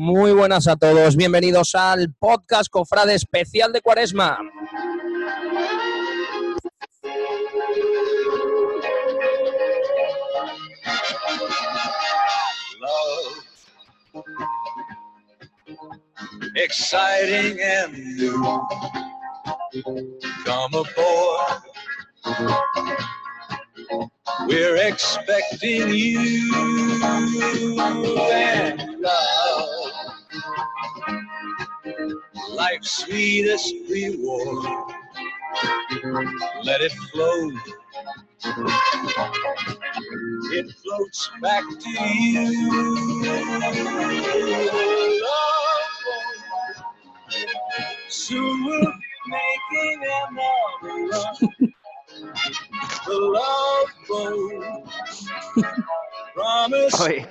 Muy buenas a todos, bienvenidos al podcast Cofrade especial de Cuaresma. exciting expecting you. Life's sweetest reward. Let it flow. It floats back to you. Love Soon we'll be making another run. The love boat. Promise. Oye,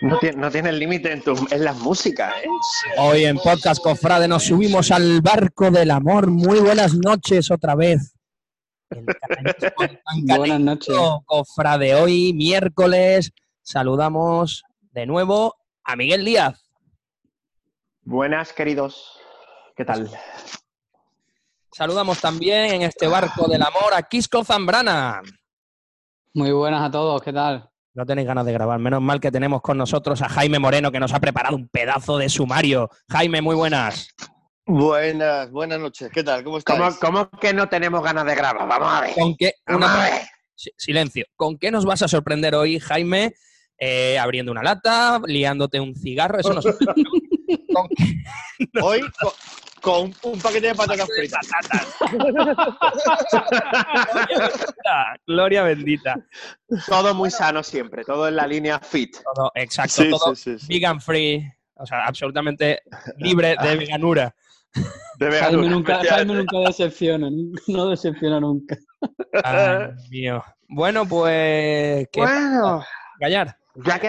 no tiene, no tiene límite en, en las músicas, ¿eh? Hoy en Podcast Cofrade nos subimos al barco del amor. Muy buenas noches otra vez. El Buenas noches. Cofrade, hoy miércoles saludamos de nuevo a Miguel Díaz. Buenas, queridos. ¿Qué tal? Saludamos también en este barco del amor a Quisco Zambrana. Muy buenas a todos, ¿qué tal? No tenéis ganas de grabar. Menos mal que tenemos con nosotros a Jaime Moreno, que nos ha preparado un pedazo de sumario. Jaime, muy buenas. Buenas, buenas noches. ¿Qué tal? ¿Cómo estáis? ¿Cómo, cómo que no tenemos ganas de grabar? Vamos a ver. ¿Con qué, Vamos una- a ver. Si- silencio. ¿Con qué nos vas a sorprender hoy, Jaime? Eh, abriendo una lata, liándote un cigarro, eso no sé. ¿Con qué Hoy con, un paquete de patatas fritas. gloria bendita? Gloria bendita. Todo muy sano siempre, todo en la línea fit. Todo, exacto, Sí, todo sí, sí, sí. vegan free, o sea, absolutamente libre de veganura. De Jaime veganura, nunca, Jaime nunca decepciona, no decepciona nunca. Ay, Dios mío. Bueno, pues. ¿qué Bueno, Gallar. ya que,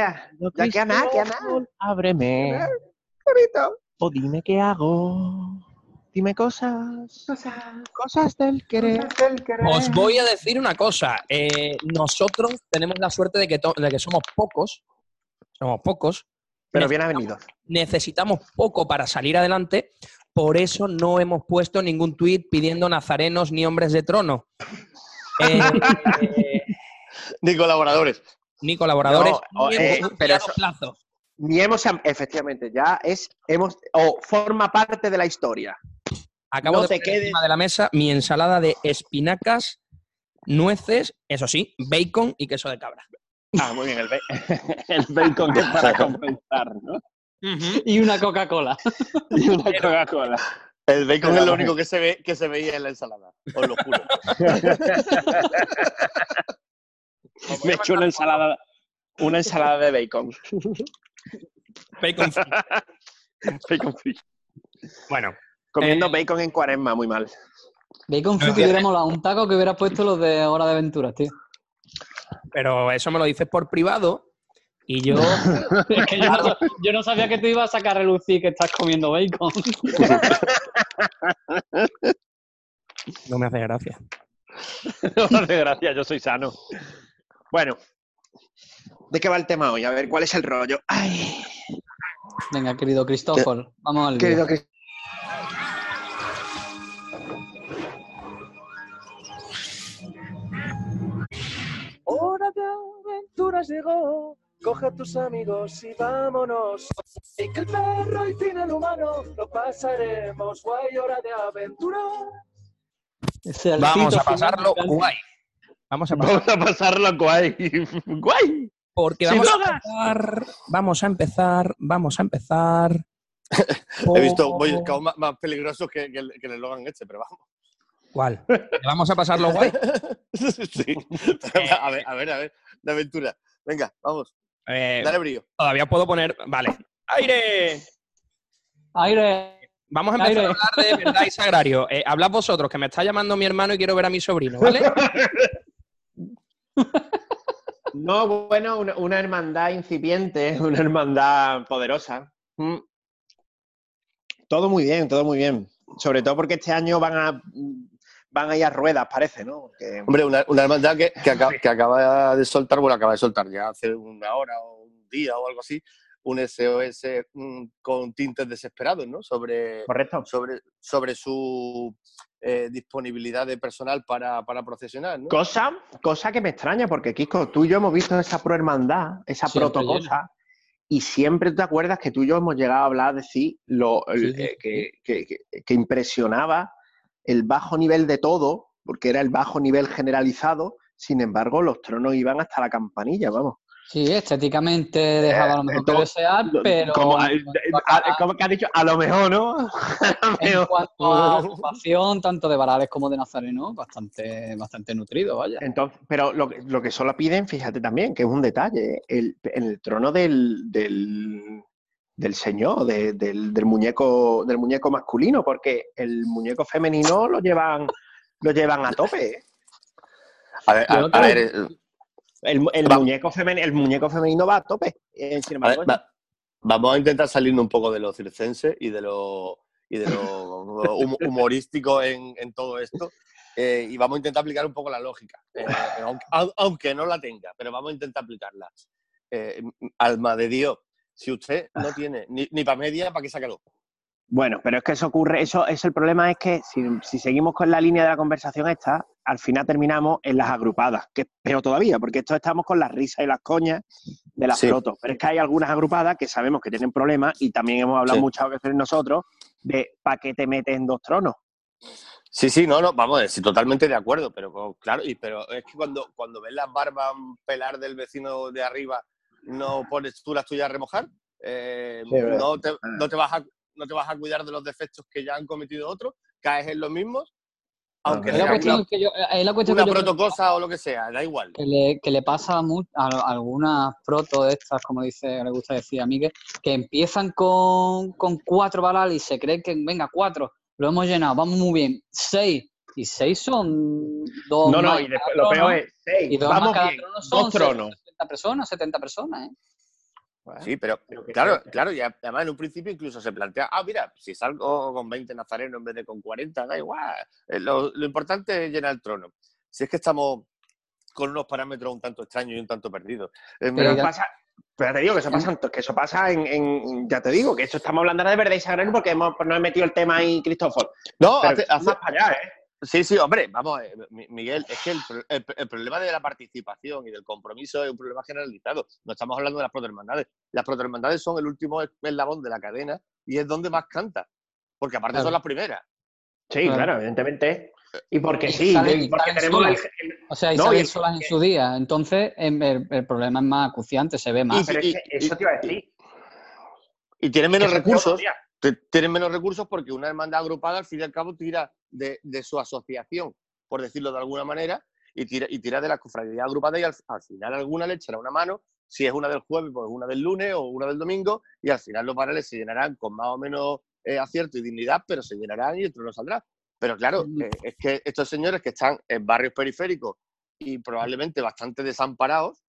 ya que nada, que nada. Ábreme. O dime qué hago. Dime cosas. Cosas del querer. Os voy a decir una cosa. eh, nosotros tenemos la suerte de que, to- de que somos pocos. Somos pocos. Pero bien ha venido. Necesitamos poco para salir adelante. Por eso no hemos puesto ningún tuit pidiendo nazarenos ni hombres de trono. Eh, eh, Ni colaboradores. ni colaboradores, No, ni eh, pero eso- plazo. Ni hemos, efectivamente, ya es, hemos, o forma parte de la historia. Acabo no de te poner quedes- encima de la mesa mi ensalada de espinacas, nueces, eso sí, bacon y queso de cabra. Ah, muy bien, el, ba- el bacon es para compensar, ¿no? Y una Coca-Cola. Y una Coca-Cola. El bacon es lo único que se, ve, que se veía en la ensalada. Os lo juro. Me he hecho una ensalada, una ensalada de bacon. Bacon free. Bacon free. Bueno, Comiendo Eh, bacon en cuaresma, muy mal. Bacon free que hubiera molado. Un taco que hubieras puesto los de Hora de Aventuras, tío. pero eso me lo dices por privado y yo Es que yo no, yo no sabía que te ibas a sacar a relucir que estás comiendo bacon. no me hace gracia. No hace gracia, yo soy sano. Bueno, ¿de qué va el tema hoy? A ver, ¿cuál es el rollo? Ay, Venga, querido Cristóforo, vamos al querido Cris- Hora de aventuras llegó. Coge a tus amigos y vámonos. Y que el perro y fin el humano lo pasaremos. Guay, hora de aventura. Ese Vamos a pasarlo guay. Vamos a pasar Vamos a pasarlo guay. Guay. Porque vamos a empezar, vamos a empezar, vamos a empezar. He visto Boy Scouts más, más peligrosos que, que, el- que el eslogan este, pero vamos. ¿Cuál? Vamos a pasarlo guay. sí. A ver, a ver, a ver. De aventura. Venga, vamos. Eh, Dale brillo. todavía puedo poner. Vale. ¡Aire! Aire. Vamos a empezar Aire. a hablar de verdad y sagrario. Eh, hablad vosotros, que me está llamando mi hermano y quiero ver a mi sobrino, ¿vale? No, bueno, una, una hermandad incipiente, una hermandad poderosa. Mm. Todo muy bien, todo muy bien. Sobre todo porque este año van a van a ir a ruedas, parece, ¿no? Porque- Hombre, una, una hermandad que, que, acaba, que acaba de soltar, bueno, acaba de soltar ya hace una hora o un día o algo así, un SOS mm, con tintes desesperados, ¿no? Sobre, Correcto. sobre, sobre su eh, disponibilidad de personal para, para procesionar, ¿no? Cosa, cosa que me extraña, porque Kiko, tú y yo hemos visto esa prohermandad, esa protocosa, y siempre te acuerdas que tú y yo hemos llegado a hablar, decir, lo, el- Sí, sí, eh, que, que- que- que impresionaba el bajo nivel de todo, porque era el bajo nivel generalizado, sin embargo, los tronos iban hasta la campanilla, vamos. Sí, estéticamente dejaba a lo mejor que Eh, desear, pero Como, a- a- como que has dicho, a lo mejor, ¿no? A lo en cuanto a ocupación, tanto de Varales como de Nazareno, bastante, bastante nutrido, vaya. Entonces, pero lo, que- lo que solo piden, fíjate también, que es un detalle, el, en el trono del, del, del señor, de- del, del muñeco, del muñeco masculino, porque el muñeco femenino lo llevan, lo llevan a tope. ¿eh? A ver, a- ver, que- eh, El, el muñeco femenino, el muñeco femenino va a tope. eh, sin A ver, embargo, va- vamos a intentar salirnos un poco de lo circense y de lo, y de lo hum- humorístico en, en todo esto. eh, y vamos a intentar aplicar un poco la lógica, eh, aunque, au- aunque no la tenga, pero vamos a intentar aplicarla. Alma de Dios, si usted no tiene ni, ni para media, ¿para qué sácalo? Bueno, pero es que eso ocurre, eso es el problema es que si, si seguimos con la línea de la conversación esta, al final terminamos en las agrupadas, que es peor todavía, porque esto estamos con las risas y las coñas de las Sí. flotos. Pero es que hay algunas agrupadas que sabemos que tienen problemas y también hemos hablado Sí. muchas veces nosotros de ¿para qué te metes en dos tronos? Sí, sí, no, no, vamos, sí, totalmente de acuerdo, pero claro, y, pero es que cuando, cuando ves las barbas pelar del vecino de arriba, ¿no pones tú las tuyas a remojar? Eh, Sí, no, te, no, te vas a, no te vas a cuidar de los defectos que ya han cometido otros, caes en los mismos, aunque la cuestión una, que yo, es la cuestión una que yo creo protocosa o lo que sea, da igual. que le, que le pasa a, mu- a a algunas protos de estas, como dice, le gusta decir a Miguel, que empiezan con, con cuatro balas y se creen que, venga, cuatro, lo hemos llenado, vamos muy bien, seis, y seis son dos No, no, más y después, lo trono, peor es seis, y dos más vamos cada bien, trono son dos tronos. 70 personas, 70 personas, ¿eh? Sí, pero claro, sea- claro, y además en un principio incluso se plantea, ah, mira, si salgo con 20 nazarenos en vez de con 40, da igual. Eh, Lo, lo importante es llenar el trono. Si es que estamos con unos parámetros un tanto extraños y un tanto perdidos. Eh, Pero ya- pasa, pero te digo que eso pasa, que eso pasa en, en- ya te digo, que esto estamos hablando ahora de verdad y sagrado porque hemos, no he metido el tema ahí, Cristóbal. no, hace- hace- más para allá, ¿eh? Sí, sí, hombre, vamos, eh, Mi- Miguel, es que el, pro- el- el problema de la participación y del compromiso es un problema generalizado. No estamos hablando de las protohermandades. Las protohermandades son el último eslabón de la cadena y es donde más canta, porque aparte Claro. son las primeras. Sí, Claro. claro, evidentemente. Y porque Y sí, porque tenemos el, solas. el- O sea, y No, salen solas en su día, entonces em, el, el problema es más acuciante, se ve más. Y- pero es que eso te iba a decir. Y tienen menos recursos. Tienen menos recursos porque una hermandad agrupada al fin y al cabo tira de, de su asociación, por decirlo de alguna manera, y tira, y tira de la cofradía agrupada y al, al final alguna le echará una mano, si es una del jueves, pues una del lunes o una del domingo, y al final los barriles se llenarán con más o menos eh, acierto y dignidad, pero se llenarán y el trono saldrá. Pero claro, eh, es que estos señores que están en barrios periféricos y probablemente bastante desamparados,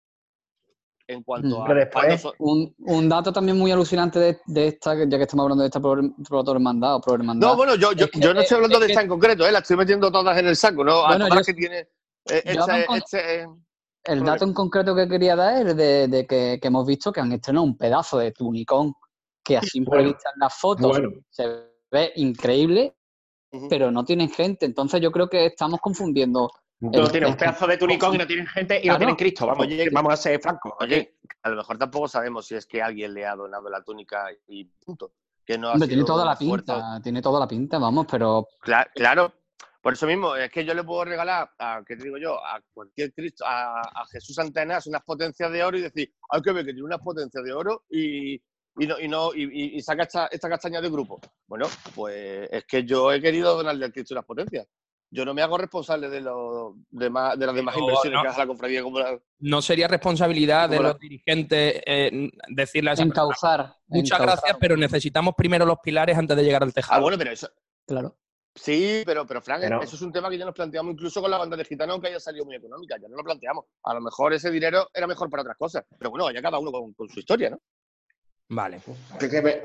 en cuanto Mm. a... Pero después- Un, un dato también muy alucinante de, de esta, ya que estamos hablando de esta pro- protohermandad o prohermandad. No, bueno, yo, yo, Es que- yo no estoy es- hablando es de que- esta en concreto, ¿eh? la estoy metiendo todas en el saco, ¿no? A Bueno, todas las yo- que tiene eh, este- El dato en concreto que quería dar es de, de que, que hemos visto que han estrenado un pedazo de tunicón que a simple Bueno, vista en las fotos Bueno, se ve increíble, pero no tienen gente. Entonces yo creo que estamos confundiendo. No tienen un pedazo de tunicón y no tienen gente y Claro. no tienen Cristo. Vamos, Oye, vamos a ser francos. Oye, a lo mejor tampoco sabemos si es que alguien le ha donado la túnica y punto. Que no ha Hombre, tiene toda la pinta, tiene toda la pinta, vamos, pero Cla- Claro, por eso mismo, es que yo le puedo regalar, a, ¿qué te digo yo? A cualquier Cristo, a, a Jesús Antenas unas potencias de oro y decir, hay que ver que tiene unas potencias de oro y, y no, y, no, y, y- y saca esta, esta castaña de grupo. Bueno, pues es que yo he querido donarle al Cristo unas potencias. Yo no me hago responsable de, lo demás, de las demás inversiones no. que hace la cofradía como la- No sería responsabilidad de la- los dirigentes eh, decirle a esa persona, encauzar. Muchas encauzar. gracias, pero necesitamos primero los pilares antes de llegar al tejado. Ah, bueno, pero eso, Claro. Sí, pero, pero Frank, Pero- eso es un tema que ya nos planteamos incluso con la banda de gitanos, aunque haya salido muy económica. Ya no lo planteamos. A lo mejor ese dinero era mejor para otras cosas. Pero bueno, ya cada uno con, con su historia, ¿no? Vale. Que- que me-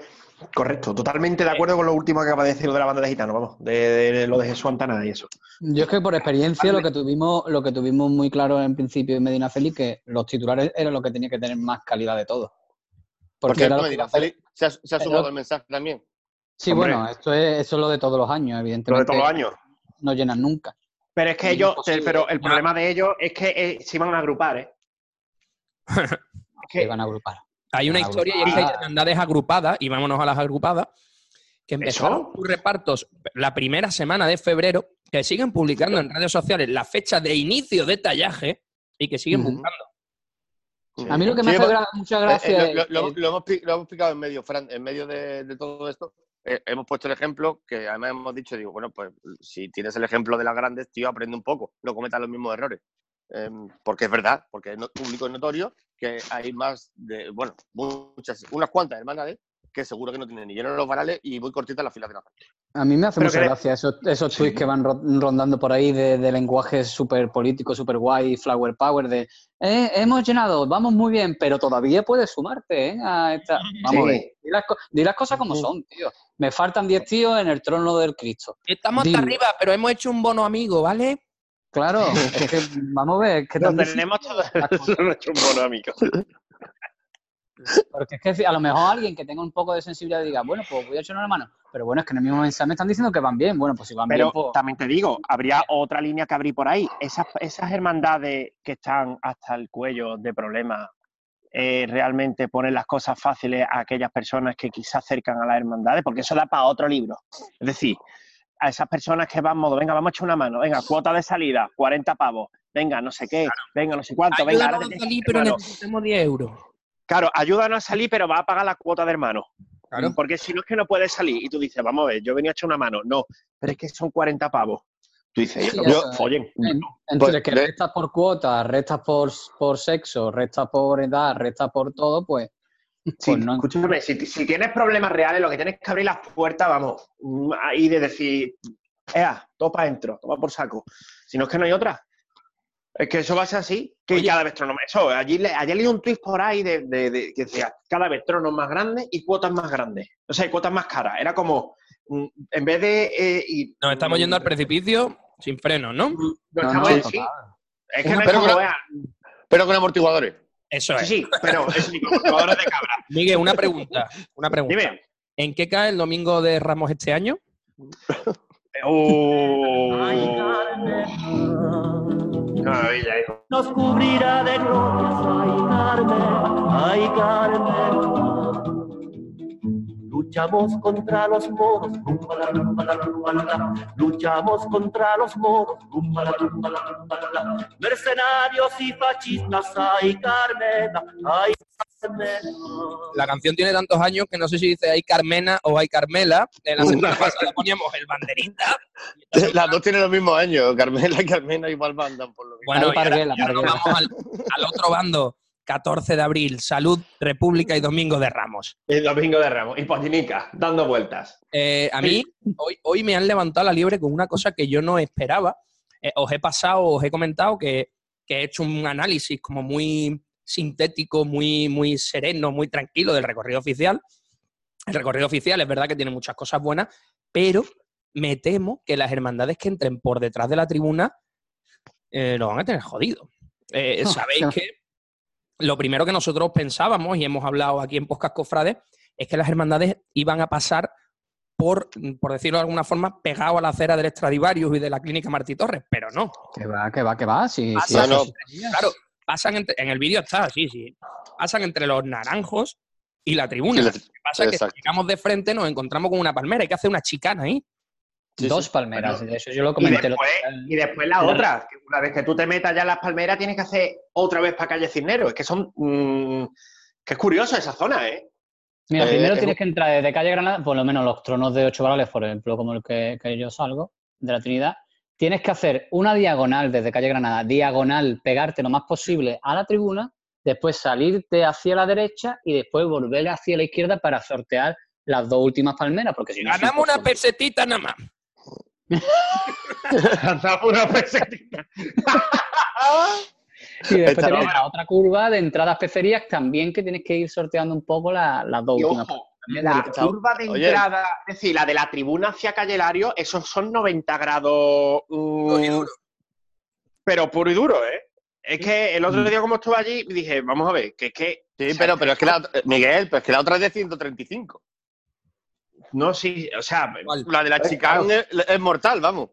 Correcto, totalmente de acuerdo con lo último que acaba de decir de la banda de gitanos, vamos, de, de lo de Jesús Antana y eso. Yo es que por experiencia lo que tuvimos, lo que tuvimos muy claro en principio en Medina Feliz, que los titulares era lo que tenía que tener más calidad de todo. Porque era lo cierto, Medina. Celi se ha, se ha sumado el mensaje también. Sí, Hombre. bueno, esto es, eso es lo de todos los años, Lo de evidentemente. todos los años. No llenan nunca. Pero es que Es ellos, imposible. pero el problema de ellos es que eh, se iban a agrupar, ¿eh? Es Que que van a agrupar. Hay una Ah, historia y es que hay agrupadas. hermandades agrupadas, y vámonos a las agrupadas, que empezaron ¿Eso? sus repartos la primera semana de febrero, que siguen publicando en redes sociales la fecha de inicio de tallaje y que siguen buscando. A mí lo que me Sí, hace gra- mucha eh, gracia eh, lo, hemos, lo hemos explicado en medio, Fran, en medio de, de todo esto. eh, hemos puesto el ejemplo que además hemos dicho, digo, bueno, pues si tienes el ejemplo de las grandes, tío, aprende un poco, no cometas los mismos errores. Em, porque es verdad, porque es no- público y notorio que hay más de, bueno, muchas, unas cuantas hermanas que seguro que no tienen ni lleno los varales y muy cortitas las filas de la gente. A mí me hace Pero mucha que- gracia esos, esos tweets que van ro- rondando por ahí de, de lenguaje súper político, súper guay, flower power, de "Eh, hemos llenado, vamos muy bien, pero todavía puedes sumarte ¿eh? a esta... Vamos a ver, di las, co- di las cosas como son, tío. Me faltan 10 tíos en el trono del Cristo. Estamos hasta arriba, pero hemos hecho un bono amigo, ¿vale? Claro, es que, vamos a ver, es que difícil tenemos todo las cosas. nuestro mono, amigo. Porque es que a lo mejor alguien que tenga un poco de sensibilidad diga, bueno, pues voy a echar una mano. Pero bueno, es que en el mismo mensaje me están diciendo que van bien. Bueno, pues si van Pero bien, pues... también te digo, habría otra línea que abrir por ahí. Esas, esas hermandades que están hasta el cuello de problemas, eh, realmente ponen las cosas fáciles a aquellas personas que quizás acercan a las hermandades, porque eso da para otro libro. Es decir, a esas personas que van modo, venga, vamos a echar una mano, venga, cuota de salida, 40 pavos, venga, no sé qué, venga, no sé cuánto, venga, ahora Ayúdanos te a salir, pero hermano. necesitamos 10 euros. Claro, ayúdanos a salir, pero va a pagar la cuota de hermano. Claro. Porque si no es que no puedes salir y tú dices, vamos a ver, yo venía a echar una mano. No, pero es que son 40 pavos. Tú dices, Sí, yo, follen. En- Entre Pues, que restas por cuota, restas por, por sexo, restas por edad, restas por todo, pues, Sí, pues no. escúchame, si, si tienes problemas reales, lo que tienes que abrir las puertas, vamos, mm, ahí de decir, ea, todo para adentro, toma por saco. Si no es que no hay otra. Es que eso va a ser así, que Oye. cada más. Eso, allí le- ayer leí un tweet por ahí de, de- de- que decía, cada vez tronos más grandes y cuotas más grandes. O sea, y cuotas más caras. Era como, mm, en vez de... eh, y- Nos estamos yendo al precipicio sin freno, ¿no? Nos No, estamos no, en- total. sí. Es que no es pero con- vea, Pero con amortiguadores. Eso es. sí, pero sí, con jugadores de cabra. Miguel, una pregunta. Una pregunta. Dime. ¿En qué cae el domingo de Ramos este año? Oh. Ay, Carmen, Qué maravilla, hijo. nos cubrirá de glorias, Luchamos contra los moros. Luchamos contra los moros. Mercenarios y fascistas, ay Carmen, ay Carmen. La canción tiene tantos años que no sé si dice hay Carmena o hay Carmela. En la semana pasada poníamos el banderita. Las dos tienen los mismos años. Carmela y Carmena igual mandan por lo mismo. Bueno, y ahora, y ahora vamos al, al otro bando. 14 de abril, Salud, República y Domingo de Ramos. El domingo de Ramos. Y Pollinica, dando vueltas. Eh, a mí, hoy, hoy me han levantado la liebre con una cosa que yo no esperaba. Eh, os he pasado, os he comentado que, que he hecho un análisis como muy sintético, muy, muy sereno, muy tranquilo del recorrido oficial. El recorrido oficial es verdad que tiene muchas cosas buenas, pero me temo que las hermandades que entren por detrás de la tribuna eh, lo van a tener jodido. Eh, Sabéis que lo primero que nosotros pensábamos, y hemos hablado aquí en Podcast Cofrades, es que las hermandades iban a pasar por, por decirlo de alguna forma, pegado a la acera del Estradivarius y de la clínica Martí Torres, pero no. Que va, que va, que va. Sí, sí, no. Claro, pasan entre- en el vídeo está, sí, sí. Pasan entre los naranjos y la tribuna. Lo que pasa es que si llegamos de frente nos encontramos con una palmera, hay que hacer una chicana ahí. Sí, Dos sí. palmeras, de eso yo lo Y comenté. después, y después la otra. que una vez que tú te metas ya en las palmeras, tienes que hacer otra vez para calle Cisneros. Es que son. mm, que es curioso esa zona, ¿eh? Mira, Eh, primero es tienes que entrar desde calle Granada, por lo menos los tronos de ocho varales, por ejemplo, como el que, que yo salgo, de la Trinidad. Tienes que hacer una diagonal desde calle Granada, diagonal, pegarte lo más posible a la tribuna, después salirte hacia la derecha y después volver hacia la izquierda para sortear las dos últimas palmeras, porque si no. Ganamos una pesetita nada más. Andaba una pesetita. Y después no. la otra curva de entradas pecerías también que tienes que ir sorteando un poco la- las dos últimas. la curva de Oye. entrada, es decir, la de la tribuna hacia calle Lario, esos son 90 grados. mm, y duro. pero puro y duro, ¿eh? Es que el otro día, como estuve allí, dije, vamos a ver, que es que. Sí, pero, pero es que la, otra- Miguel, pero es que la otra es de 135. No, sí, o sea, ¿Cuál? La de la chicane es, es mortal, vamos.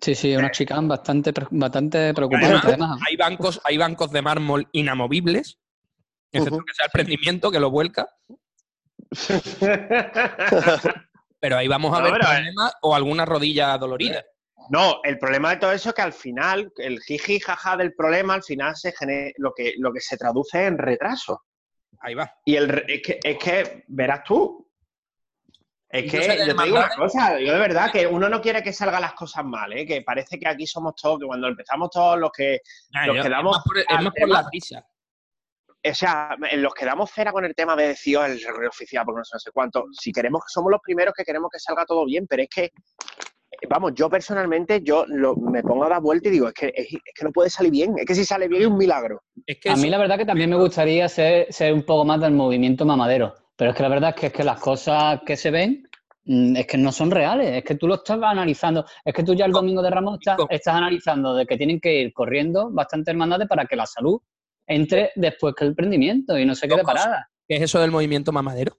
Sí, sí, una chica bastante, pre- bastante preocupante. Además, Además, hay bancos, hay bancos de mármol inamovibles, excepto que sea el prendimiento que lo vuelca, pero ahí vamos a No, ver eh, problemas o alguna rodilla dolorida. No, el problema de todo eso es que al final, el jiji jaja del problema, al final se gene- lo, que, lo que se traduce en retraso. Ahí va. Y el, es, que, es que, verás tú. Es que yo te digo una cosa, yo de verdad que uno no quiere que salgan las cosas mal, ¿eh? que parece que aquí somos todos, que cuando empezamos todos los que, Los yo- quedamos es más por, es al más por tema. la risa. o sea, en los que damos cera con el tema de decir "Oh, el oficial, porque no sé, no sé cuánto, si queremos, somos los primeros que queremos que salga todo bien, pero es que, vamos, yo personalmente, yo lo- me pongo a dar vuelta y digo, es que, es, es que no puede salir bien, es que si sale bien es un milagro. Es que a eso- mí la verdad que también me gustaría ser, ser un poco más del movimiento mamadero. Pero es que la verdad es que, es que las cosas que se ven mm, es que no son reales. Es que tú lo estás analizando. Es que tú ya el domingo de Ramos estás, analizando de que tienen que ir corriendo bastantes hermandades para que la salud entre después que el prendimiento y no se quede parada. ¿Qué es eso del movimiento mamadero?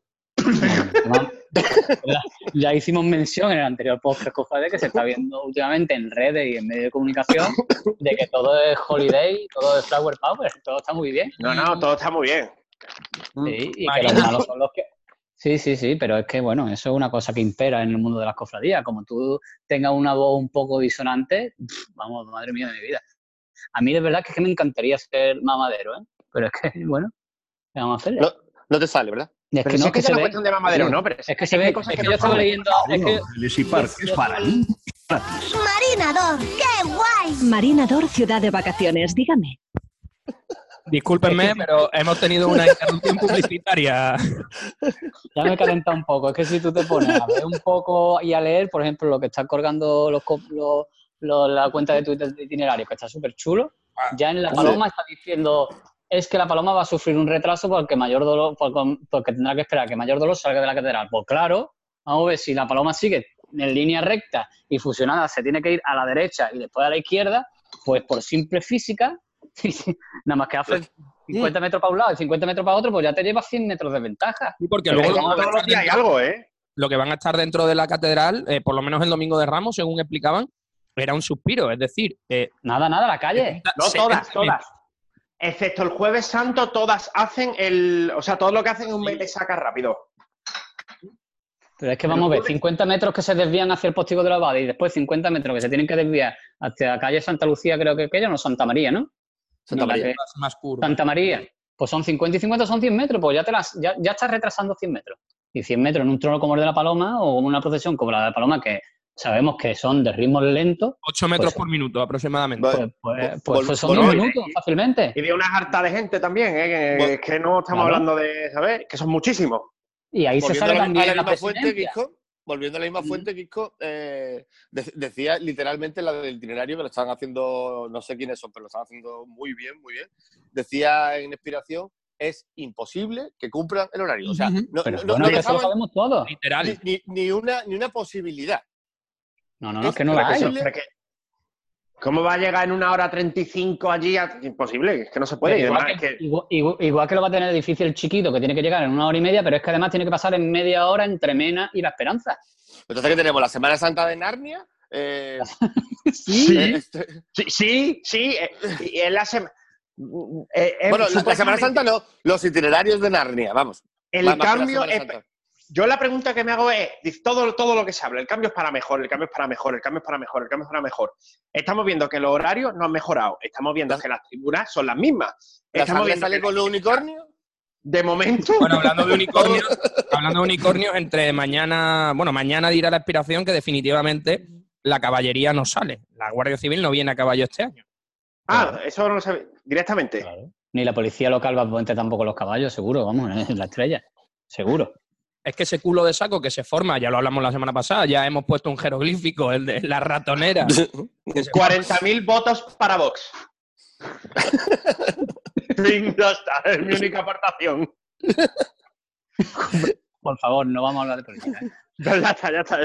Ya- hicimos mención en el anterior podcast, cofrade, que se está viendo últimamente en redes y en medios de comunicación de que todo es holiday, todo es flower power, todo está muy bien. No, no, todo está muy bien. Sí, y que Marina. los malos son los que... Sí, sí, sí, pero es que, bueno, eso es una cosa que impera en el mundo de las cofradías. Como tú tengas una voz un poco disonante, vamos, madre mía de mi vida. A mí de verdad que es que me encantaría ser mamadero, ¿eh? Pero es que, bueno, ¿qué vamos a hacerle? No, no te sale, ¿verdad? Es que no, es que se cuestión de mamadero. ¿no? Pero Es que se ve, cosas que yo estaba leyendo, es que Legacy Park es para mí gratis. Marinador, ¡qué guay! Marinador, ciudad de vacaciones, dígame. Discúlpenme, pero hemos tenido una interrupción publicitaria. ya me calenta un poco. Es que si tú te pones a ver un poco y a leer, por ejemplo, lo que están colgando los, co- los- los- la cuenta de Twitter de itinerario, que está súper chulo, ya en la paloma está diciendo es que la paloma va a sufrir un retraso porque mayor dolor, porque, porque tendrá que esperar que mayor dolor salga de la catedral. Pues claro, vamos a ver si la paloma sigue en línea recta y fusionada se tiene que ir a la derecha y después a la izquierda, pues por simple física, nada más que hace 50 metros para un lado y 50 metros para otro, pues ya te llevas 100 metros de ventaja. Sí, porque luego como lo que, todos van a los días hay estar dentro, algo, ¿eh? lo que van a estar dentro de la catedral, eh, por lo menos el domingo de Ramos, según explicaban, era un suspiro. Es decir, eh, Nada, nada, la calle. No 70 todas, todas. Excepto el Jueves Santo, todas hacen el. O sea, todo lo que hacen es un mete saca rápido. Pero es que vamos a ver, 50 metros que se desvían hacia el postigo de la Abade y después 50 metros que se tienen que desviar hacia la calle Santa Lucía, creo que aquella, no Santa María, ¿no? Santa No, María. que- más, curva. Santa María. Pues son 50 y 50 son 100 metros, pues ya, te las, ya, ya estás retrasando 100 metros. Y 100 metros en un trono como el de la Paloma o como una procesión como la de la Paloma, que sabemos que son de ritmo lento, 8 metros Pues- por minuto aproximadamente. Pues, pues, pues vol- son vol- dos vol- minutos fácilmente. Y de una harta de gente también, ¿eh? Que, que no estamos claro. hablando de, ¿sabes? Que son muchísimos. Y ahí se sale la, también la la fuente, presidencia. Kiko, volviendo a la misma fuente, Kiko, eh, de- decía literalmente la del itinerario que lo están haciendo, no sé quiénes son, pero lo están haciendo muy bien, muy bien. Decía en inspiración, es imposible que cumplan el horario. O sea, no, Pero no- bueno, no eso lo sabemos todos. Literal. ni, ni- ni una, ni una posibilidad. No, no, no, Es que no la que hay. ¿Cómo va a llegar en una hora 35 allí? A- Imposible, es que no se puede. Igual además que, es que- igual- igual- igual que lo va a tener difícil el chiquito, que tiene que llegar en una hora y media, pero es que además tiene que pasar en media hora entre Mena y la Esperanza. Entonces, ¿qué tenemos? La Semana Santa de Narnia. eh, Sí, eh, este- sí, sí, sí. eh, y es la sema- eh, eh, bueno, la- la Semana Santa no, los itinerarios de Narnia, vamos. El Más- más que la cambio es. Yo la pregunta que me hago es, todo, todo lo que se habla, el cambio es para mejor, el cambio es para mejor, el cambio es para mejor, el cambio es para mejor. Estamos viendo que los horarios no han mejorado, estamos viendo que las tribunas son las mismas. ¿La Estamos viendo sale que con los unicornios? de momento, Bueno, hablando de unicornios, hablando de unicornios, entre mañana, bueno, mañana dirá la aspiración que definitivamente la caballería no sale. La Guardia Civil no viene a caballo este año. ah, eso no lo sabe directamente. Ni la policía local va a poner tampoco los caballos, seguro, vamos, en la estrella. Seguro. Es que ese culo de saco que se forma, ya lo hablamos la semana pasada, ya hemos puesto un jeroglífico, el de la ratonera. que se- 40.000 votos para Vox. Ya está, es mi única aportación. Por favor, no vamos a hablar de política. ¿eh? Ya está, ya está.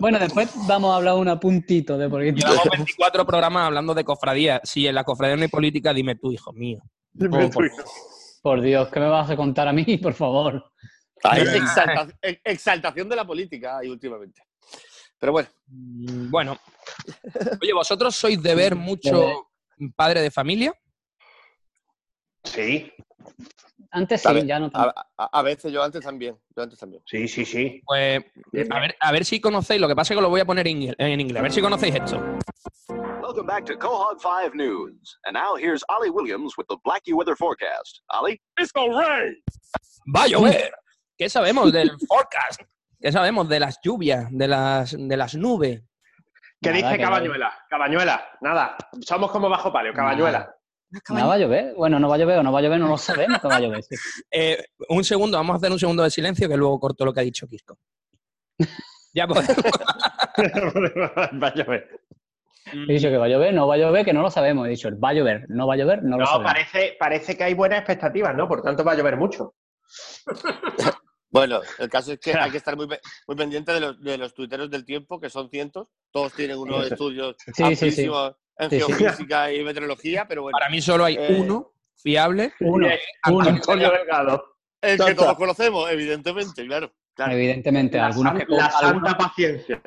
Bueno, después vamos a hablar un puntito de política. Llevamos 24 programas hablando de cofradía. Si en la cofradía no hay política, dime tú, hijo mío. Oh, por, por Dios, ¿qué me vas a contar a mí, por favor? Exalta- ex- exaltación de la política hay últimamente. Pero bueno, Mm, Bueno. Oye, ¿vosotros sois de ver mucho padre de familia? Sí, Antes A sí, ver, ya no a, tanto. a- a veces yo antes también. Yo antes también. sí, sí, sí. Pues a ver, a ver si conocéis, lo que pasa es que lo voy a poner en inglés, en inglés. a ver si conocéis esto. Welcome back to Quahog 5 News. And now here's Ollie Williams with the Blackie Weather Forecast. Ollie? It's gonna rain! ¡Va a llover! ¿Qué sabemos del forecast? ¿Qué sabemos de las lluvias, de las, de las nubes? ¿Qué Nada, dice que Cabañuela? Cabañuela, nada. Somos como bajo palio, Cabañuela. ¿No va a llover? Bueno, no va a llover o no va a llover, no lo sabemos que va a llover. sí. Eh, un segundo, vamos a hacer un segundo de silencio que luego corto lo que ha dicho Kisco. Ya pues. Va a llover. He dicho que va a llover, no va a llover, que no lo sabemos. He dicho, va a llover, no va a llover, no lo No, sabemos. parece, parece que hay buenas expectativas, ¿no? Por tanto, va a llover mucho. Bueno, el caso es que hay que estar muy, pe- muy pendiente de los, de los tuiteros del tiempo, que son cientos. Todos tienen unos Eso. estudios Sí, sí, sí. amplísimos en Sí, sí. geofísica y meteorología, pero bueno, Para mí solo hay Eh, uno fiable. Uno, uno. Antonio Delgado. el que todos conocemos, evidentemente, claro. claro. Evidentemente, La, algunos que, algunos, paciencia.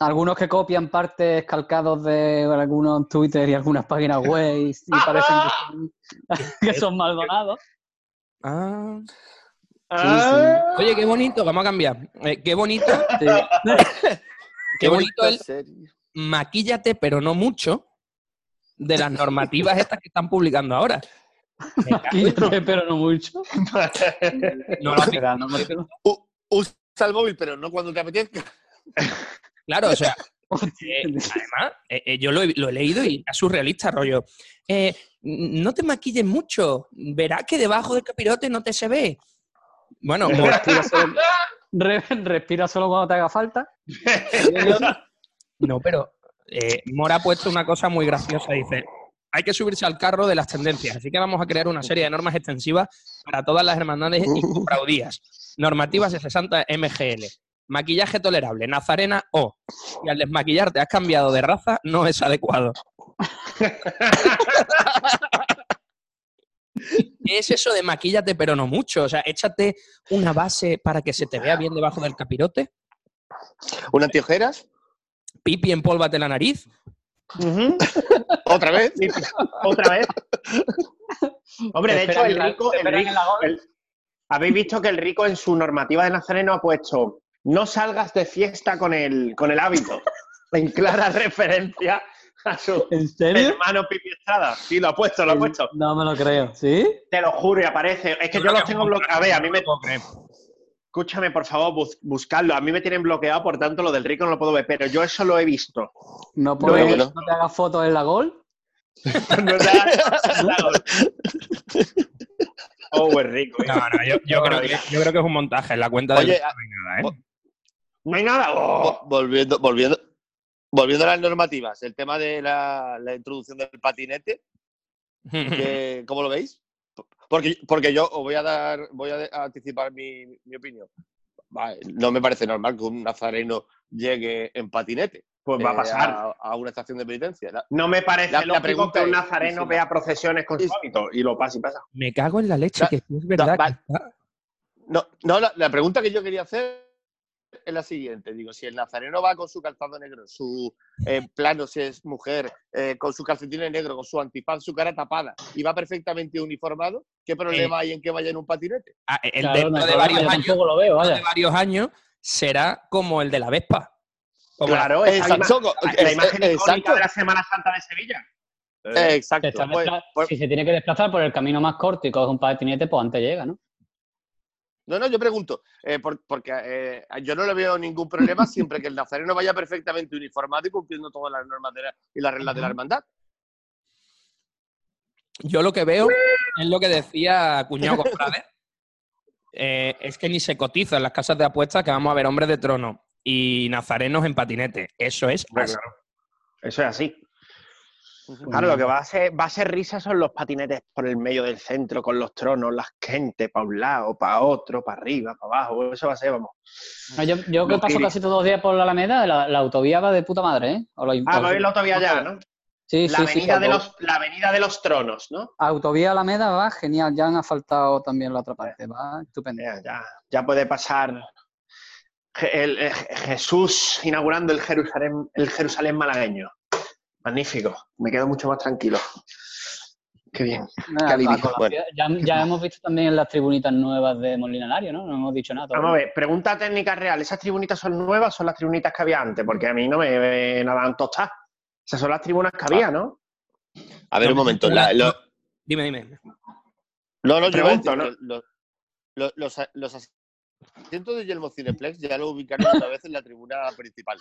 algunos que copian partes calcados de algunos Twitter y algunas páginas web y, y parecen que son, que son maldonados. Ah. Ah, Oye, qué bonito, vamos a cambiar. Eh, qué bonito, Sí. qué bonito el serie. maquíllate, pero no mucho, de las normativas estas que están publicando ahora. Quítate, pero no mucho. No no me- U- Usa el móvil, pero no cuando te apetezca. Claro, o sea, eh, además, eh, eh, yo lo he, lo he leído y es surrealista, rollo. Eh, no te maquilles mucho, verás que debajo del capirote no te se ve. Bueno. Respira solo, re- respira solo cuando te haga falta. No, pero eh, Mora ha puesto una cosa muy graciosa. Dice, hay que subirse al carro de las tendencias. Así que vamos a crear una serie de normas extensivas para todas las hermandades y cofradías. Normativas de 60 MGL. Maquillaje tolerable, nazarena O. Y al desmaquillarte has cambiado de raza, no es adecuado. ¿Qué es eso de maquíllate pero no mucho? O sea, échate una base para que se te vea bien debajo del capirote. ¿Un antiojeras? Pipi, empólvate la nariz. ¿Otra vez? Otra vez. Hombre, de hecho, el rico, el- habéis visto que el rico en su normativa de Nazareno ha puesto no salgas de fiesta con el, con el hábito. En clara referencia a su ¿En serio? hermano Pipi Estrada. Sí, lo ha puesto, lo ha puesto. No me lo creo. ¿Sí? Te lo juro y aparece. Es que yo, los tengo bloqueados. A ver, a mí me. puedo. Escúchame, por favor, bus- buscadlo. A mí me tienen bloqueado, por tanto, lo del rico no lo puedo ver, pero yo eso lo he visto. No, puedes- bueno. no te hagas fotos en la gol. No te- oh, es rico. ¿eh? No, no, yo, yo creo que, yo creo que es un montaje. En la cuenta de Oye, YouTube no hay nada, ¿eh? No hay nada. Oh. Vo- Volviendo, volviendo, volviendo a las normativas, el tema de la, la introducción del patinete, que, ¿cómo lo veis? Porque, porque yo os voy a dar, voy a anticipar mi, mi opinión. Vale, no me parece normal que un nazareno llegue en patinete Pues va a eh, pasar. a, a una estación de penitencia. La- No me parece La- la pregunta que un nazareno ¿y si vea procesiones con su hábito y lo pasa y pasa. Me cago en la leche, que es verdad. va- que está- No, no la, la pregunta que yo quería hacer es la siguiente. Digo, si el nazareno va con su calzado negro, su eh, plano si es mujer, eh, con su calcetín negro, con su antifaz, su cara tapada, y va perfectamente uniformado, ¿qué problema hay en que vaya en un patinete? Ah, el Claro, dentro no de varios años, lo veo, de varios años será como el de la Vespa. Como la- Claro, esa Exacto, es- la imagen es- icónica exacto. de la Semana Santa de Sevilla. Eh, Se exacto. Pues- pues- si se tiene que desplazar por el camino más corto y coge un patinete, pues antes llega, ¿no? No, no, yo pregunto, eh, por- porque eh, yo no le veo ningún problema siempre que el nazareno vaya perfectamente uniformado y cumpliendo todas las normas de la- y las reglas de la hermandad. Yo lo que veo es lo que decía Cuñado Cofrade. eh, es que ni se cotiza en las casas de apuestas que vamos a ver hombres de trono y nazarenos en patinete. Eso es así. Eso es así. Claro, lo que va a ser, va a ser risa son los patinetes por el medio del centro, con los tronos, las gente para un lado, para otro, para arriba, para abajo. Eso va a ser, vamos. No, Yo, yo que paso casi todos los días por la Alameda, la, la autovía va de puta madre, ¿eh? O Ah, va a ir la autovía ya, ¿no? Sí, la, sí, sí, avenida de auto- los, la avenida de los tronos, ¿no? Autovía Alameda va genial, ya han asfaltado también la otra parte, va estupendo. Ya, ya, ya puede pasar el- Jesús inaugurando el Jerusalén, el Jerusalén malagueño. Magnífico. Me quedo mucho más tranquilo. Qué bien. Nada, Qué alivio. a colación- ya, ya hemos visto también las tribunitas nuevas de Molina Lario, ¿no? No hemos dicho nada. Vamos a ver, pregunta técnica real. ¿Esas tribunitas son nuevas o son las tribunitas que había antes? Porque a mí no me eh, nada tostadas. Esas son las tribunas que había, ¿no? A ver, un momento. la- lo- Dime, dime. no, no, yo iba a decir Pregunto, ¿no? que los, los, los, los asientos de Yelmo Cineplex ya lo ubicaron otra vez en la tribuna principal.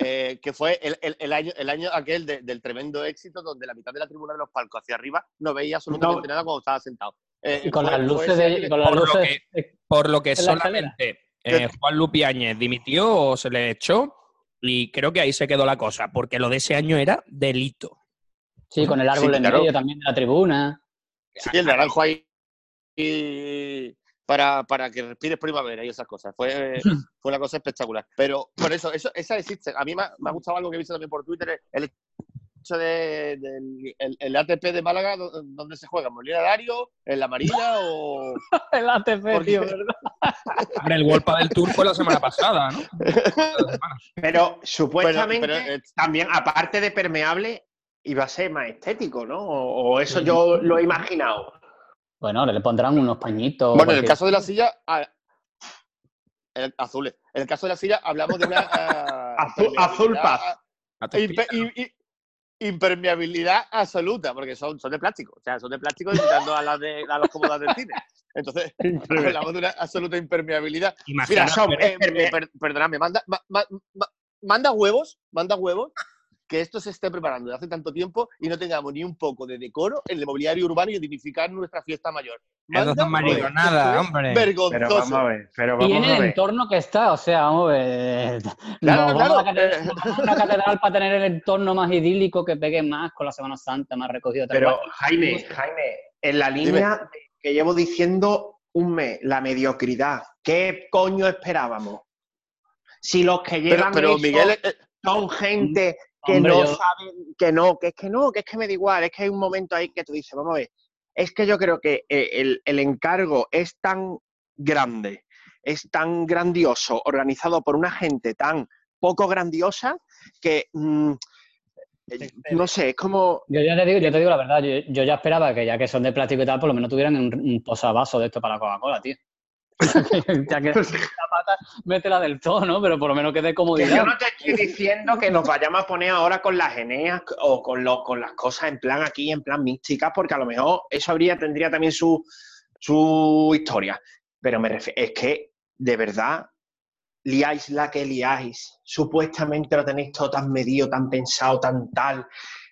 Eh, que fue el, el- el año, el año aquel de- del tremendo éxito donde la mitad de la tribuna de los palcos hacia arriba no veía absolutamente nada cuando estaba sentado. Eh, Y con fue- las luces de, con las Por lo luces Por lo que en la solamente eh, Juan Lupiáñez dimitió o se le echó y creo que ahí se quedó la cosa, porque lo de ese año era delito. sí, con el árbol Sí, en claro. medio también de la tribuna. Sí, el naranjo ahí y para, para que respires primavera y esas cosas. Fue, fue una cosa espectacular. Pero por eso, eso esa existe. A mí me ha, me ha gustado algo que he visto también por Twitter, el hecho de, del el, el ATP de Málaga, do- donde se juega, Molina Dario, en la Marina o... El ATP, tío, ¿verdad? Hombre, el World del Tour fue la semana pasada, ¿no? Pero supuestamente Pero- pero, eh, también, aparte de permeable, iba a ser más estético, ¿no? O, o eso yo lo he imaginado. Bueno, le pondrán unos pañitos. Bueno, en el caso de la silla... ah, el- azules. En el caso de la silla hablamos de una... ah, Azul, paz. Impe- i- impermeabilidad absoluta, porque son, son de plástico. O sea, son de plástico imitando a las de a los cómodas del cine. Entonces, hablamos de una absoluta impermeabilidad. Mira, son- eh, perme- eh, per- perdóname, manda, ma- ma- ma- manda huevos, manda huevos que esto se esté preparando desde hace tanto tiempo y no tengamos ni un poco de decoro en el mobiliario urbano y dignificar nuestra fiesta mayor. Manda son huevos, mariconadas, esto es hombre. Vergonzoso. Pero vamos a ver, pero Y en vamos a el ver. entorno que está, o sea, vamos a ver. Claro, nos vamos a claro, catedral- eh. nos vamos a una catedral para tener el entorno más idílico que pegue más con la Semana Santa, más recogido. Pero cual. Jaime, Jaime, en la línea que llevo diciendo un mes, la mediocridad, ¿qué coño esperábamos? Si los que Pero, llevan pero eso Miguel, eh, son gente que Hombre, no yo- saben, que no, que es que no, que es que me da igual, es que hay un momento ahí que tú dices, vamos a ver, es que yo creo que eh, el, el encargo es tan grande, es tan grandioso, organizado por una gente tan poco grandiosa que, mm, eh, no sé, es como... Yo ya te digo, yo te digo la verdad, yo, yo ya esperaba que ya que son de plástico y tal, por lo menos tuvieran un, un posavasos de esto para la Coca-Cola, tío. ya que la pata, métela del todo, ¿no? Pero por lo menos que dé Que comodidad. yo no te estoy diciendo que nos vayamos a poner ahora con las Eneas o con, lo- con las cosas en plan aquí, en plan místicas, porque a lo mejor eso habría, tendría también su, su historia. Pero me refiero, es que de verdad liáis la que liáis. Supuestamente lo tenéis todo tan medido, tan pensado, tan tal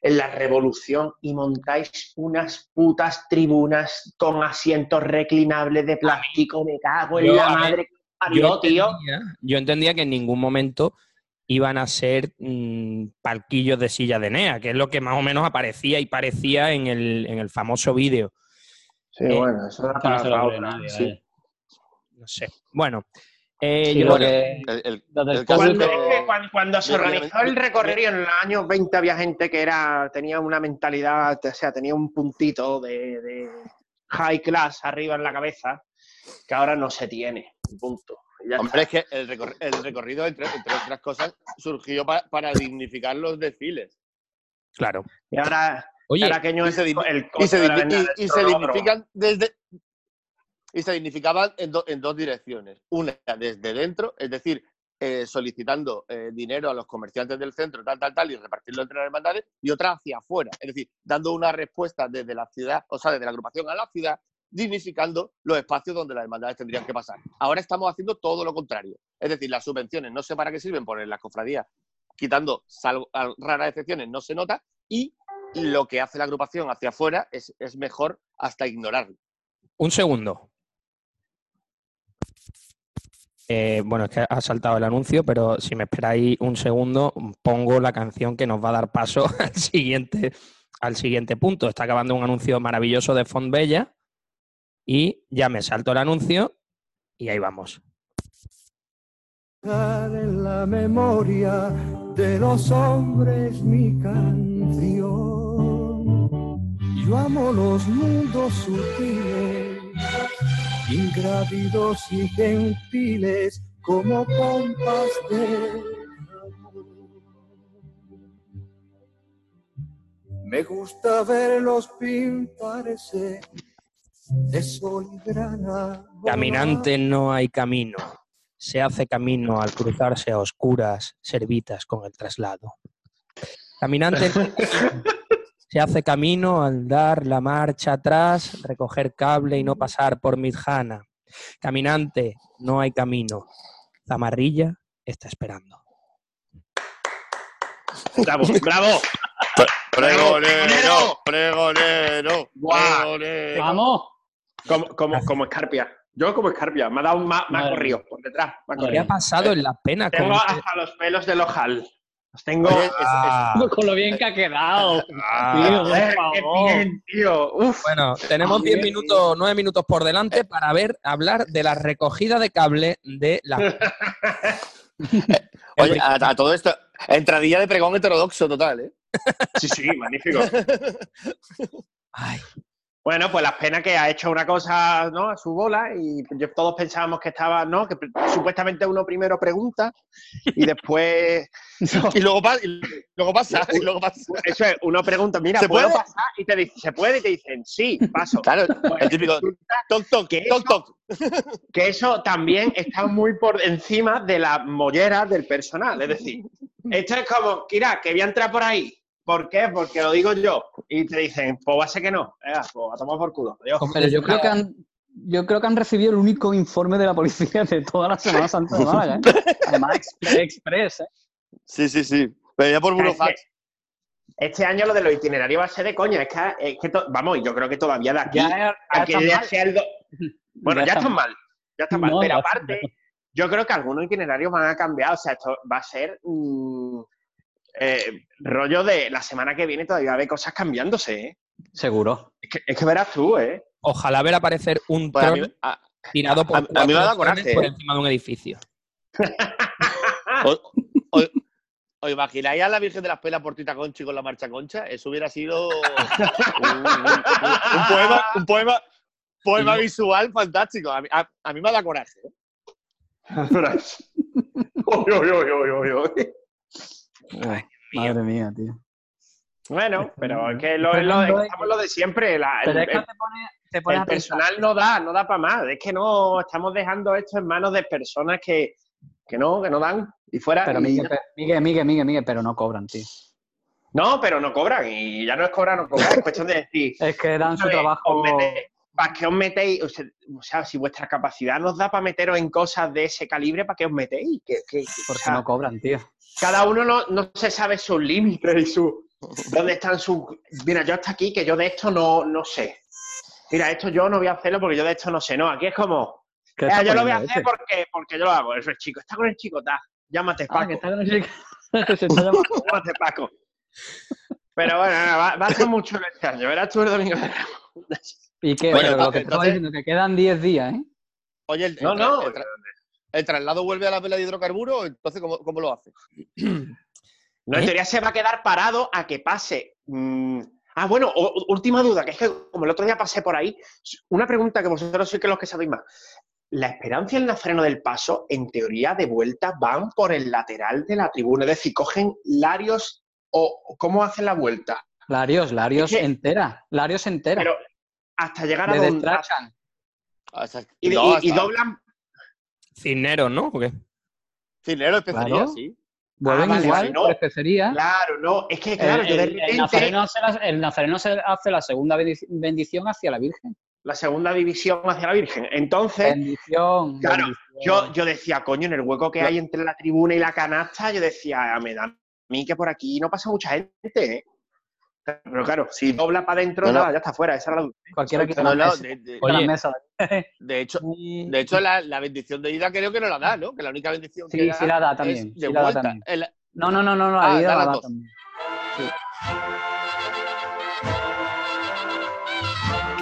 en la revolución y montáis unas putas tribunas con asientos reclinables de plástico. Me cago en Yo, la a ver, madre que Yo tío. entendía, yo entendía que en ningún momento iban a ser mm, palquillos de silla de Nea, que es lo que más o menos aparecía y parecía en el, en el famoso vídeo. Sí, Eh, bueno, eso Que no para, otra, nadie, sí. No sé. Bueno, eh, Sí, yo- porque el, el- el caso es que cuando, cuando se organizó el recorrido en los años 20 había gente que era tenía una mentalidad, o sea, tenía un puntito de, de high class arriba en la cabeza que ahora no se tiene. Punto. Hombre, es que el, recor- el recorrido, entre, entre otras cosas, surgió pa- para dignificar los desfiles. claro. Y ahora, Oye, ahora que y se el, Y se, de la digni- venta del y- y se cronómetro. dignifican desde. Y se dignificaban en, do- en dos direcciones. Una desde dentro, es decir, eh, solicitando eh, dinero a los comerciantes del centro, tal, tal, tal, y repartirlo entre las hermandades, y otra hacia afuera, es decir, dando una respuesta desde la ciudad, o sea, desde la agrupación a la ciudad, dignificando los espacios donde las hermandades tendrían que pasar. Ahora estamos haciendo todo lo contrario. Es decir, las subvenciones no sé para qué sirven, por las cofradías, quitando salvo, raras excepciones, no se nota, y lo que hace la agrupación hacia afuera es, es mejor hasta ignorarlo. un segundo. Eh, bueno, es que ha saltado el anuncio, pero si me esperáis un segundo, pongo la canción que nos va a dar paso al siguiente, al siguiente punto. Está acabando un anuncio maravilloso de Fontbella y ya me salto el anuncio y ahí vamos. en la memoria de los hombres mi canción. Yo amo los mundos sutiles, ingrávidos y gentiles como pompas de Me gusta verlos pintarse de sol y grana. Caminante no hay camino. Se hace camino al cruzarse a oscuras servitas con el traslado. Caminante se hace camino al dar la marcha atrás, recoger cable y no pasar por Midjana. Caminante no hay camino. Zamarrilla está esperando. Bravo, bravo. Pregonero, pregonero, Guau. pregonero. Vamos. Como, como, como escarpia. Yo como escarpia. Me ha dado un ma- me ha corrido por detrás. me ha ¿Qué ha corrido. pasado en las penas? con Tengo este- hasta los pelos del ojal. Los tengo. Oye, es- es- Ah, Con lo bien que ha quedado. ah. Tío, qué bien, tío. Uf. Bueno, tenemos 10 minutos, 9 minutos por delante para ver, hablar de la recogida de cable de la. Oye, a, a todo esto, entradilla de pregón heterodoxo total, ¿eh? Sí, sí, magnífico. Ay, Bueno, pues las penas que ha hecho una cosa, ¿no? A su bola y yo- todos pensábamos que estaba, ¿no? Que supuestamente uno primero pregunta y después, no, Y luego, pa- y luego pasa, y luego pasa. eso es, uno pregunta, mira, ¿Se ¿puedo puede? pasar? Y te dice, ¿se puede? Y te dicen, sí, paso. Claro, el típico toc toc, ¿Qué? toc toc. Que eso también está muy por encima de la mollera del personal. Es decir, esto es como, Kira, que voy a entrar por ahí. ¿Por qué? Porque lo digo yo. Y te dicen, pues va a ser que no. Venga, pues a tomar por culo. Adiós. Pero yo creo que han, yo creo que han recibido el único informe de la policía de toda la Semana Santa de Málaga. ¿eh? Además, expre- express, ¿eh? Sí, sí, sí. Pero ya por burofax. Este año lo de los itinerarios va a ser de coña. Es que, es que to- vamos, yo creo que todavía de aquí Ya, ya a que sea el do- Bueno, Ya ya, están mal. Ya están mal. No, pero aparte, yo creo que algunos itinerarios van a cambiar. O sea, esto va a ser mm, eh, rollo de la semana que viene todavía va a haber cosas cambiándose, ¿eh? Seguro. Es que, es que verás tú, ¿eh? ojalá ver aparecer un Pues a tron mí- a- tirado por a- a mí me drones coraje, por ¿eh? encima de un edificio. ¿Os, os- os imagináis a la Virgen de las Pelas por Tita Conchi con la marcha concha? Eso hubiera sido un, un- un- un poema, un poema, poema visual fantástico. A mí, a- a mí me da coraje. ¿eh? Uy, uy, uy, Madre mía, tío. Bueno, pero es que lo, lo- estamos lo de siempre. la- Pero el- es que el- te pones, te pones el a pensar. personal no da, no da para más. Es que no estamos dejando esto en manos de personas que, que no, que no dan. Y fuera. Pero y Miguel, ya- Miguel, Miguel, Miguel, Miguel, pero no cobran, tío. No, pero no cobran. Y ya no es cobrar, no cobrar. Es cuestión de decir. Es que dan su trabajo. Os metéis- ¿Para qué os metéis? O sea, o sea, si vuestra capacidad nos da para meteros en cosas de ese calibre, ¿para qué os metéis? O Porque sea, no cobran, tío. cada uno no, no se sabe sus límites y su dónde están sus mira yo hasta aquí que yo de esto no, no sé mira esto yo no voy a hacerlo porque yo de esto no sé no aquí es como ¿Qué "Eh, yo lo voy a hacer este? porque porque yo lo hago eso es chico está con el chico está llámate Ah, Paco que está con el chico. que se está llamando. llámate Paco pero bueno nada, va, va a ser mucho este año verás tú el domingo de. ¿Y qué? Bueno, Pero lo que estaba diciendo, que quedan 10 días, ¿eh? Oye, el, no el- no el tra- ¿el traslado vuelve a la vela de hidrocarburo? Entonces, ¿cómo, cómo lo hace? No, en ¿Eh? teoría se va a quedar parado a que pase. mm, Ah, bueno, o- última duda, que es que como el otro día pasé por ahí, una pregunta que vosotros sois que los que sabéis más. La Esperanza y el Nazareno del Paso, en teoría, de vuelta van por el lateral de la tribuna, es decir, cogen Larios o o ¿cómo hacen la vuelta? Larios, Larios Es que- entera. Larios entera. Pero hasta llegar a donde. Hasta- y, no, y- hasta- y doblan. Cisneros, ¿no? ¿O qué? Cinero, especialidad, Claro. sí. Vuelven Ah, vale, igual vale, no. por especería. Claro, no, es que claro, el, yo de el- nazareno hace la, el nazareno se hace la segunda bendic- bendición hacia la Virgen. la segunda división hacia la Virgen. Entonces, Bendición. Claro, bendición. Yo, yo decía, coño, en el hueco que hay entre la tribuna y la canasta, yo decía, "Ah, me da a mí que por aquí no pasa mucha gente, ¿eh? Pero claro, si dobla para adentro, No, ya está fuera. Esa era la... Cualquiera quita No, no, de, de- Quita la Oye. mesa. de hecho, de hecho la, la bendición de ida creo que no la da, ¿no? Que la única bendición Sí, que sí la da también, sí la da también. El- No, no, no, no, no, Ah, la vida da la da dos. también.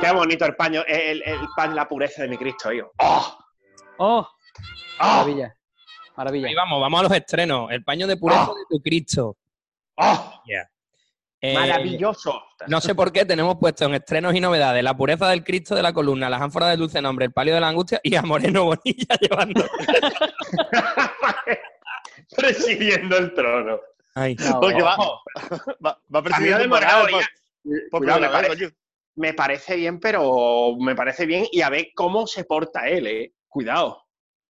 Qué bonito el paño, el, el pan, la pureza de mi Cristo, hijo. ¡Oh! ¡Oh! ¡Oh! Maravilla. Maravilla. Ahí vamos, vamos a los estrenos. El paño de pureza de tu Cristo. ¡Oh! Yeah. Eh, Maravilloso. No sé por qué tenemos puesto en estrenos y novedades la pureza del Cristo de la columna, las ánforas del dulce nombre, el palio de la angustia y a Moreno Bonilla llevando. Presidiendo el trono. Ay. No, Porque va, Ojo, va, va presidiendo Cuidado, me vez, parece, coño. me parece bien, pero me parece bien. Y a ver cómo se porta él, eh. Cuidado.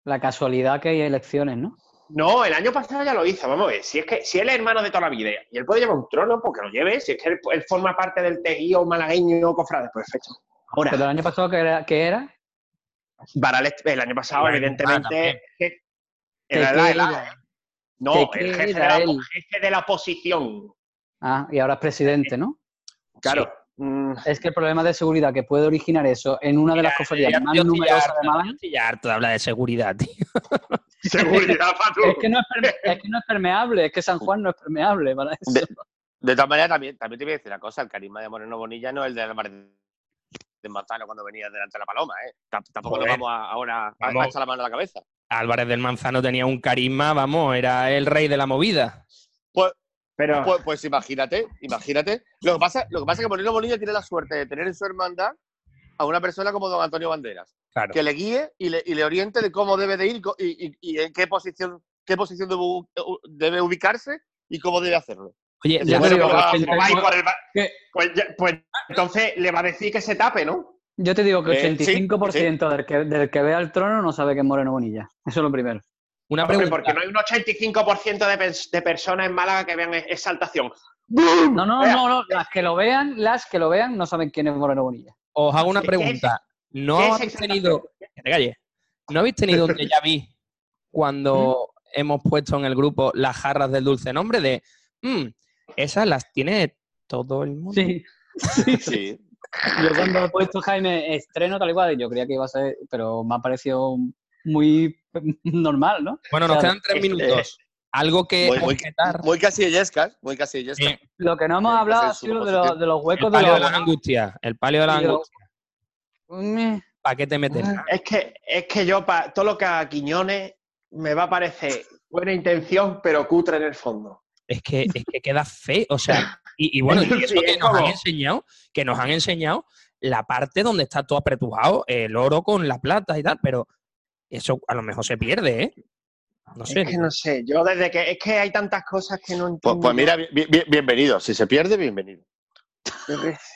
La casualidad que hay elecciones, ¿no? No, el año pasado ya lo hizo, vamos a ver. Si es que si él es hermano de toda la vida y él puede llevar un trono, pues que lo lleve. Si es que él, él forma parte del tejido malagueño cofrade, pues perfecto. Ahora, Pero el año pasado, ¿qué era? ¿Qué era? Varales, el año pasado, El evidentemente, que- ¿Qué- era la- la- no, ¿Qué- el jefe de, era la, jefe de la oposición. Ah, y ahora es presidente, ¿no? Claro. Mm, Es que el problema de seguridad que puede originar eso en una de las cofradías más numerosas de Málaga estoy ya harto de hablar de seguridad, tío. seguridad para tú. es que, no es, perme- es que no es permeable, es que San Juan no es permeable para eso. De, de todas maneras, también, también te voy a decir una cosa, el carisma de Moreno Bonilla no es el de Álvarez de Manzano cuando venía delante de la paloma, ¿eh? Tam- Tampoco Joder. nos vamos a- ahora a, Vamos. a echar la mano a la cabeza. Álvarez del Manzano tenía un carisma, vamos, era el rey de la movida. Pues, Pero, pues, pues imagínate, imagínate. Lo que, pasa, lo que pasa es que Moreno Bonilla tiene la suerte de tener en su hermandad a una persona como don Antonio Banderas, Claro. que le guíe y le, y le oriente de cómo debe de ir y en qué posición, qué posición debe, ubicarse y cómo debe hacerlo. Oye, Ya te digo, digo, va- ¿cómo va a ir por el pues, ya- pues entonces le va a decir que se tape, ¿no? Yo te digo que Eh, sí, 85% del, que, del que vea el trono no sabe que es Moreno Bonilla. Eso es lo primero. una pregunta. porque no hay un 85% de, de personas en Málaga que vean exaltación. No, no, no, no. Las que lo vean, las que lo vean no saben quién es Moreno Bonilla. Os hago una ¿Qué- qué es- pregunta. ¿No habéis tenido... Que te calles. ¿No habéis tenido un déjà vu cuando hemos puesto en el grupo las jarras del dulce nombre de... "Mm, esas las tiene todo el mundo. Sí. sí. Sí. Yo cuando he puesto Jaime estreno tal y cual, yo creía que iba a ser, pero me ha parecido muy normal, ¿no? Bueno, nos O sea, quedan tres minutos. Algo que Muy, muy, muy casillescas, muy casillescas. Sí. Lo que no hemos hablado ha sido de, los- positivo. de los El huecos de palio los de la angustia. El palio de la angustia. ¿Para qué te metes? Es que, es que yo, pa- todo lo que a Quiñones me va a parecer buena intención, pero cutre en el fondo. Es que, es que queda feo. O sea, y, y bueno, y eso que nos han enseñado, que nos han enseñado la parte donde está todo apretujado, el oro con la plata y tal, pero eso a lo mejor se pierde, ¿eh? No sé. Es que no sé, yo desde que es que hay tantas cosas que no Pues, entiendo. pues mira, bi- bi- bienvenido. Si se pierde, bienvenido.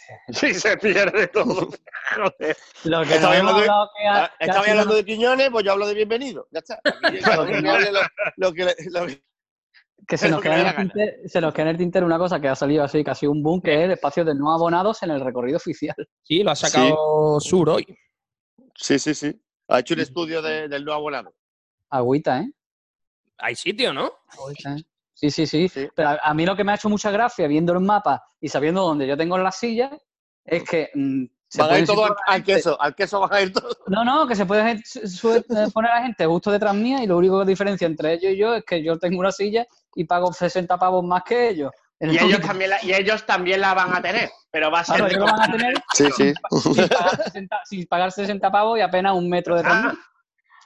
Sí, se pierde todo. Joder. Lo que Estaba no hablando de- que ha- Ah, que sido- hablando de Quiñones, pues yo hablo de bienvenido. Ya está. Que hable lo, lo que, le- lo que- que se nos, lo que queda en el tintero, se nos queda en el tintero una cosa que ha salido así, casi un boom, que es el espacio de no abonados en el recorrido oficial. Sí, lo ha sacado Sur hoy. Sí, sí, sí. Ha hecho un estudio de- del nuevo abonado. Agüita, ¿eh? Hay sitio, ¿no? Agüita, ¿eh? Sí, sí, sí. Sí. Pero a, a mí lo que me ha hecho mucha gracia viendo el mapa y sabiendo dónde yo tengo las sillas es que mm, se Van a ir todo al, queso. Al queso van a ir todos. No, no, que se puede poner a la gente justo detrás mía y lo único que diferencia entre ellos y yo es que yo tengo una silla y pago 60 pavos más que ellos. Y ellos, también la, y ellos también la van a tener, pero va a ser Claro, de ellos lo van a tener Sí, sí. sin pagar, 60, sin pagar 60 pavos y apenas un metro detrás Ah.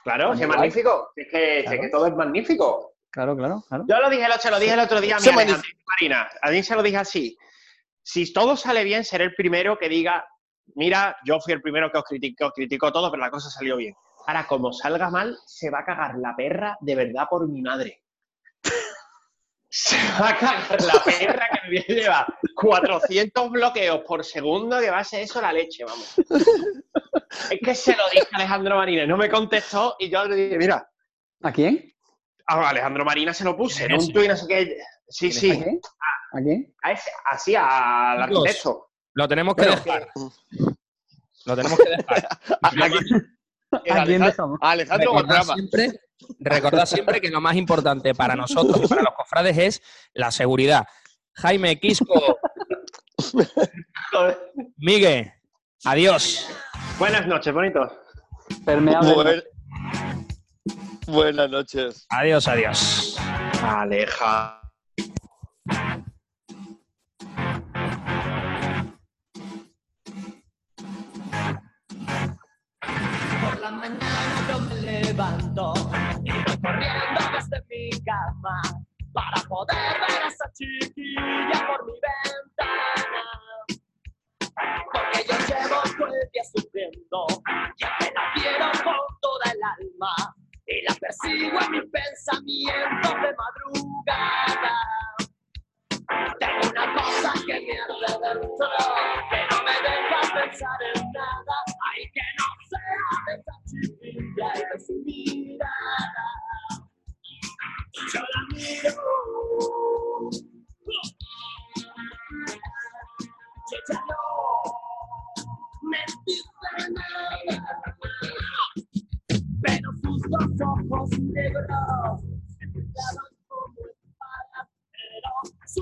Claro, es magnífico. Es que, es que todo es magnífico. Claro, claro, claro. Yo lo dije, lo- se lo dije el otro día a mi Marina. A mí se lo dije así. Si todo sale bien, seré el primero que diga, mira, yo fui el primero que os criticó, os criticó todo, pero la cosa salió bien. Ahora, como salga mal, se va a cagar la perra de verdad por mi madre. Se va a cagar la perra que me lleva 400 bloqueos por segundo, que va a ser eso la leche, vamos. Es que se lo dije a Alejandro Marina, no me contestó y yo le dije, mira, ¿A quién? A Alejandro Marina se lo puse no sé qué. Sí, ¿A sí, quién? ¿A quién? a ese- así, al arquitecto. Lo tenemos que dejar. Lo tenemos que dejar. A- Lo aquí- más- ¿A quién Alejandro, Alejandro recordad, siempre, recordad siempre que lo más importante para nosotros y para los cofrades es la seguridad. Jaime Quisco, Miguel, adiós. Buenas noches, bonito. Permeable. Buen- Buenas noches. Adiós, adiós. Aleja. Por la mañana yo me levanto y voy corriendo desde mi cama para poder ver a esa chiquilla por mi ventana. Porque yo llevo todo el día sufriendo y apenas quiero con toda el alma y la persigo en mis pensamientos de madrugada. Tengo una cosa que me arde dentro, que no me deja pensar en nada, ay que no sea de esa chiquilla y de su mirada. Yo la miro, y ella no me dice nada, sus dos ojos negros. Pero su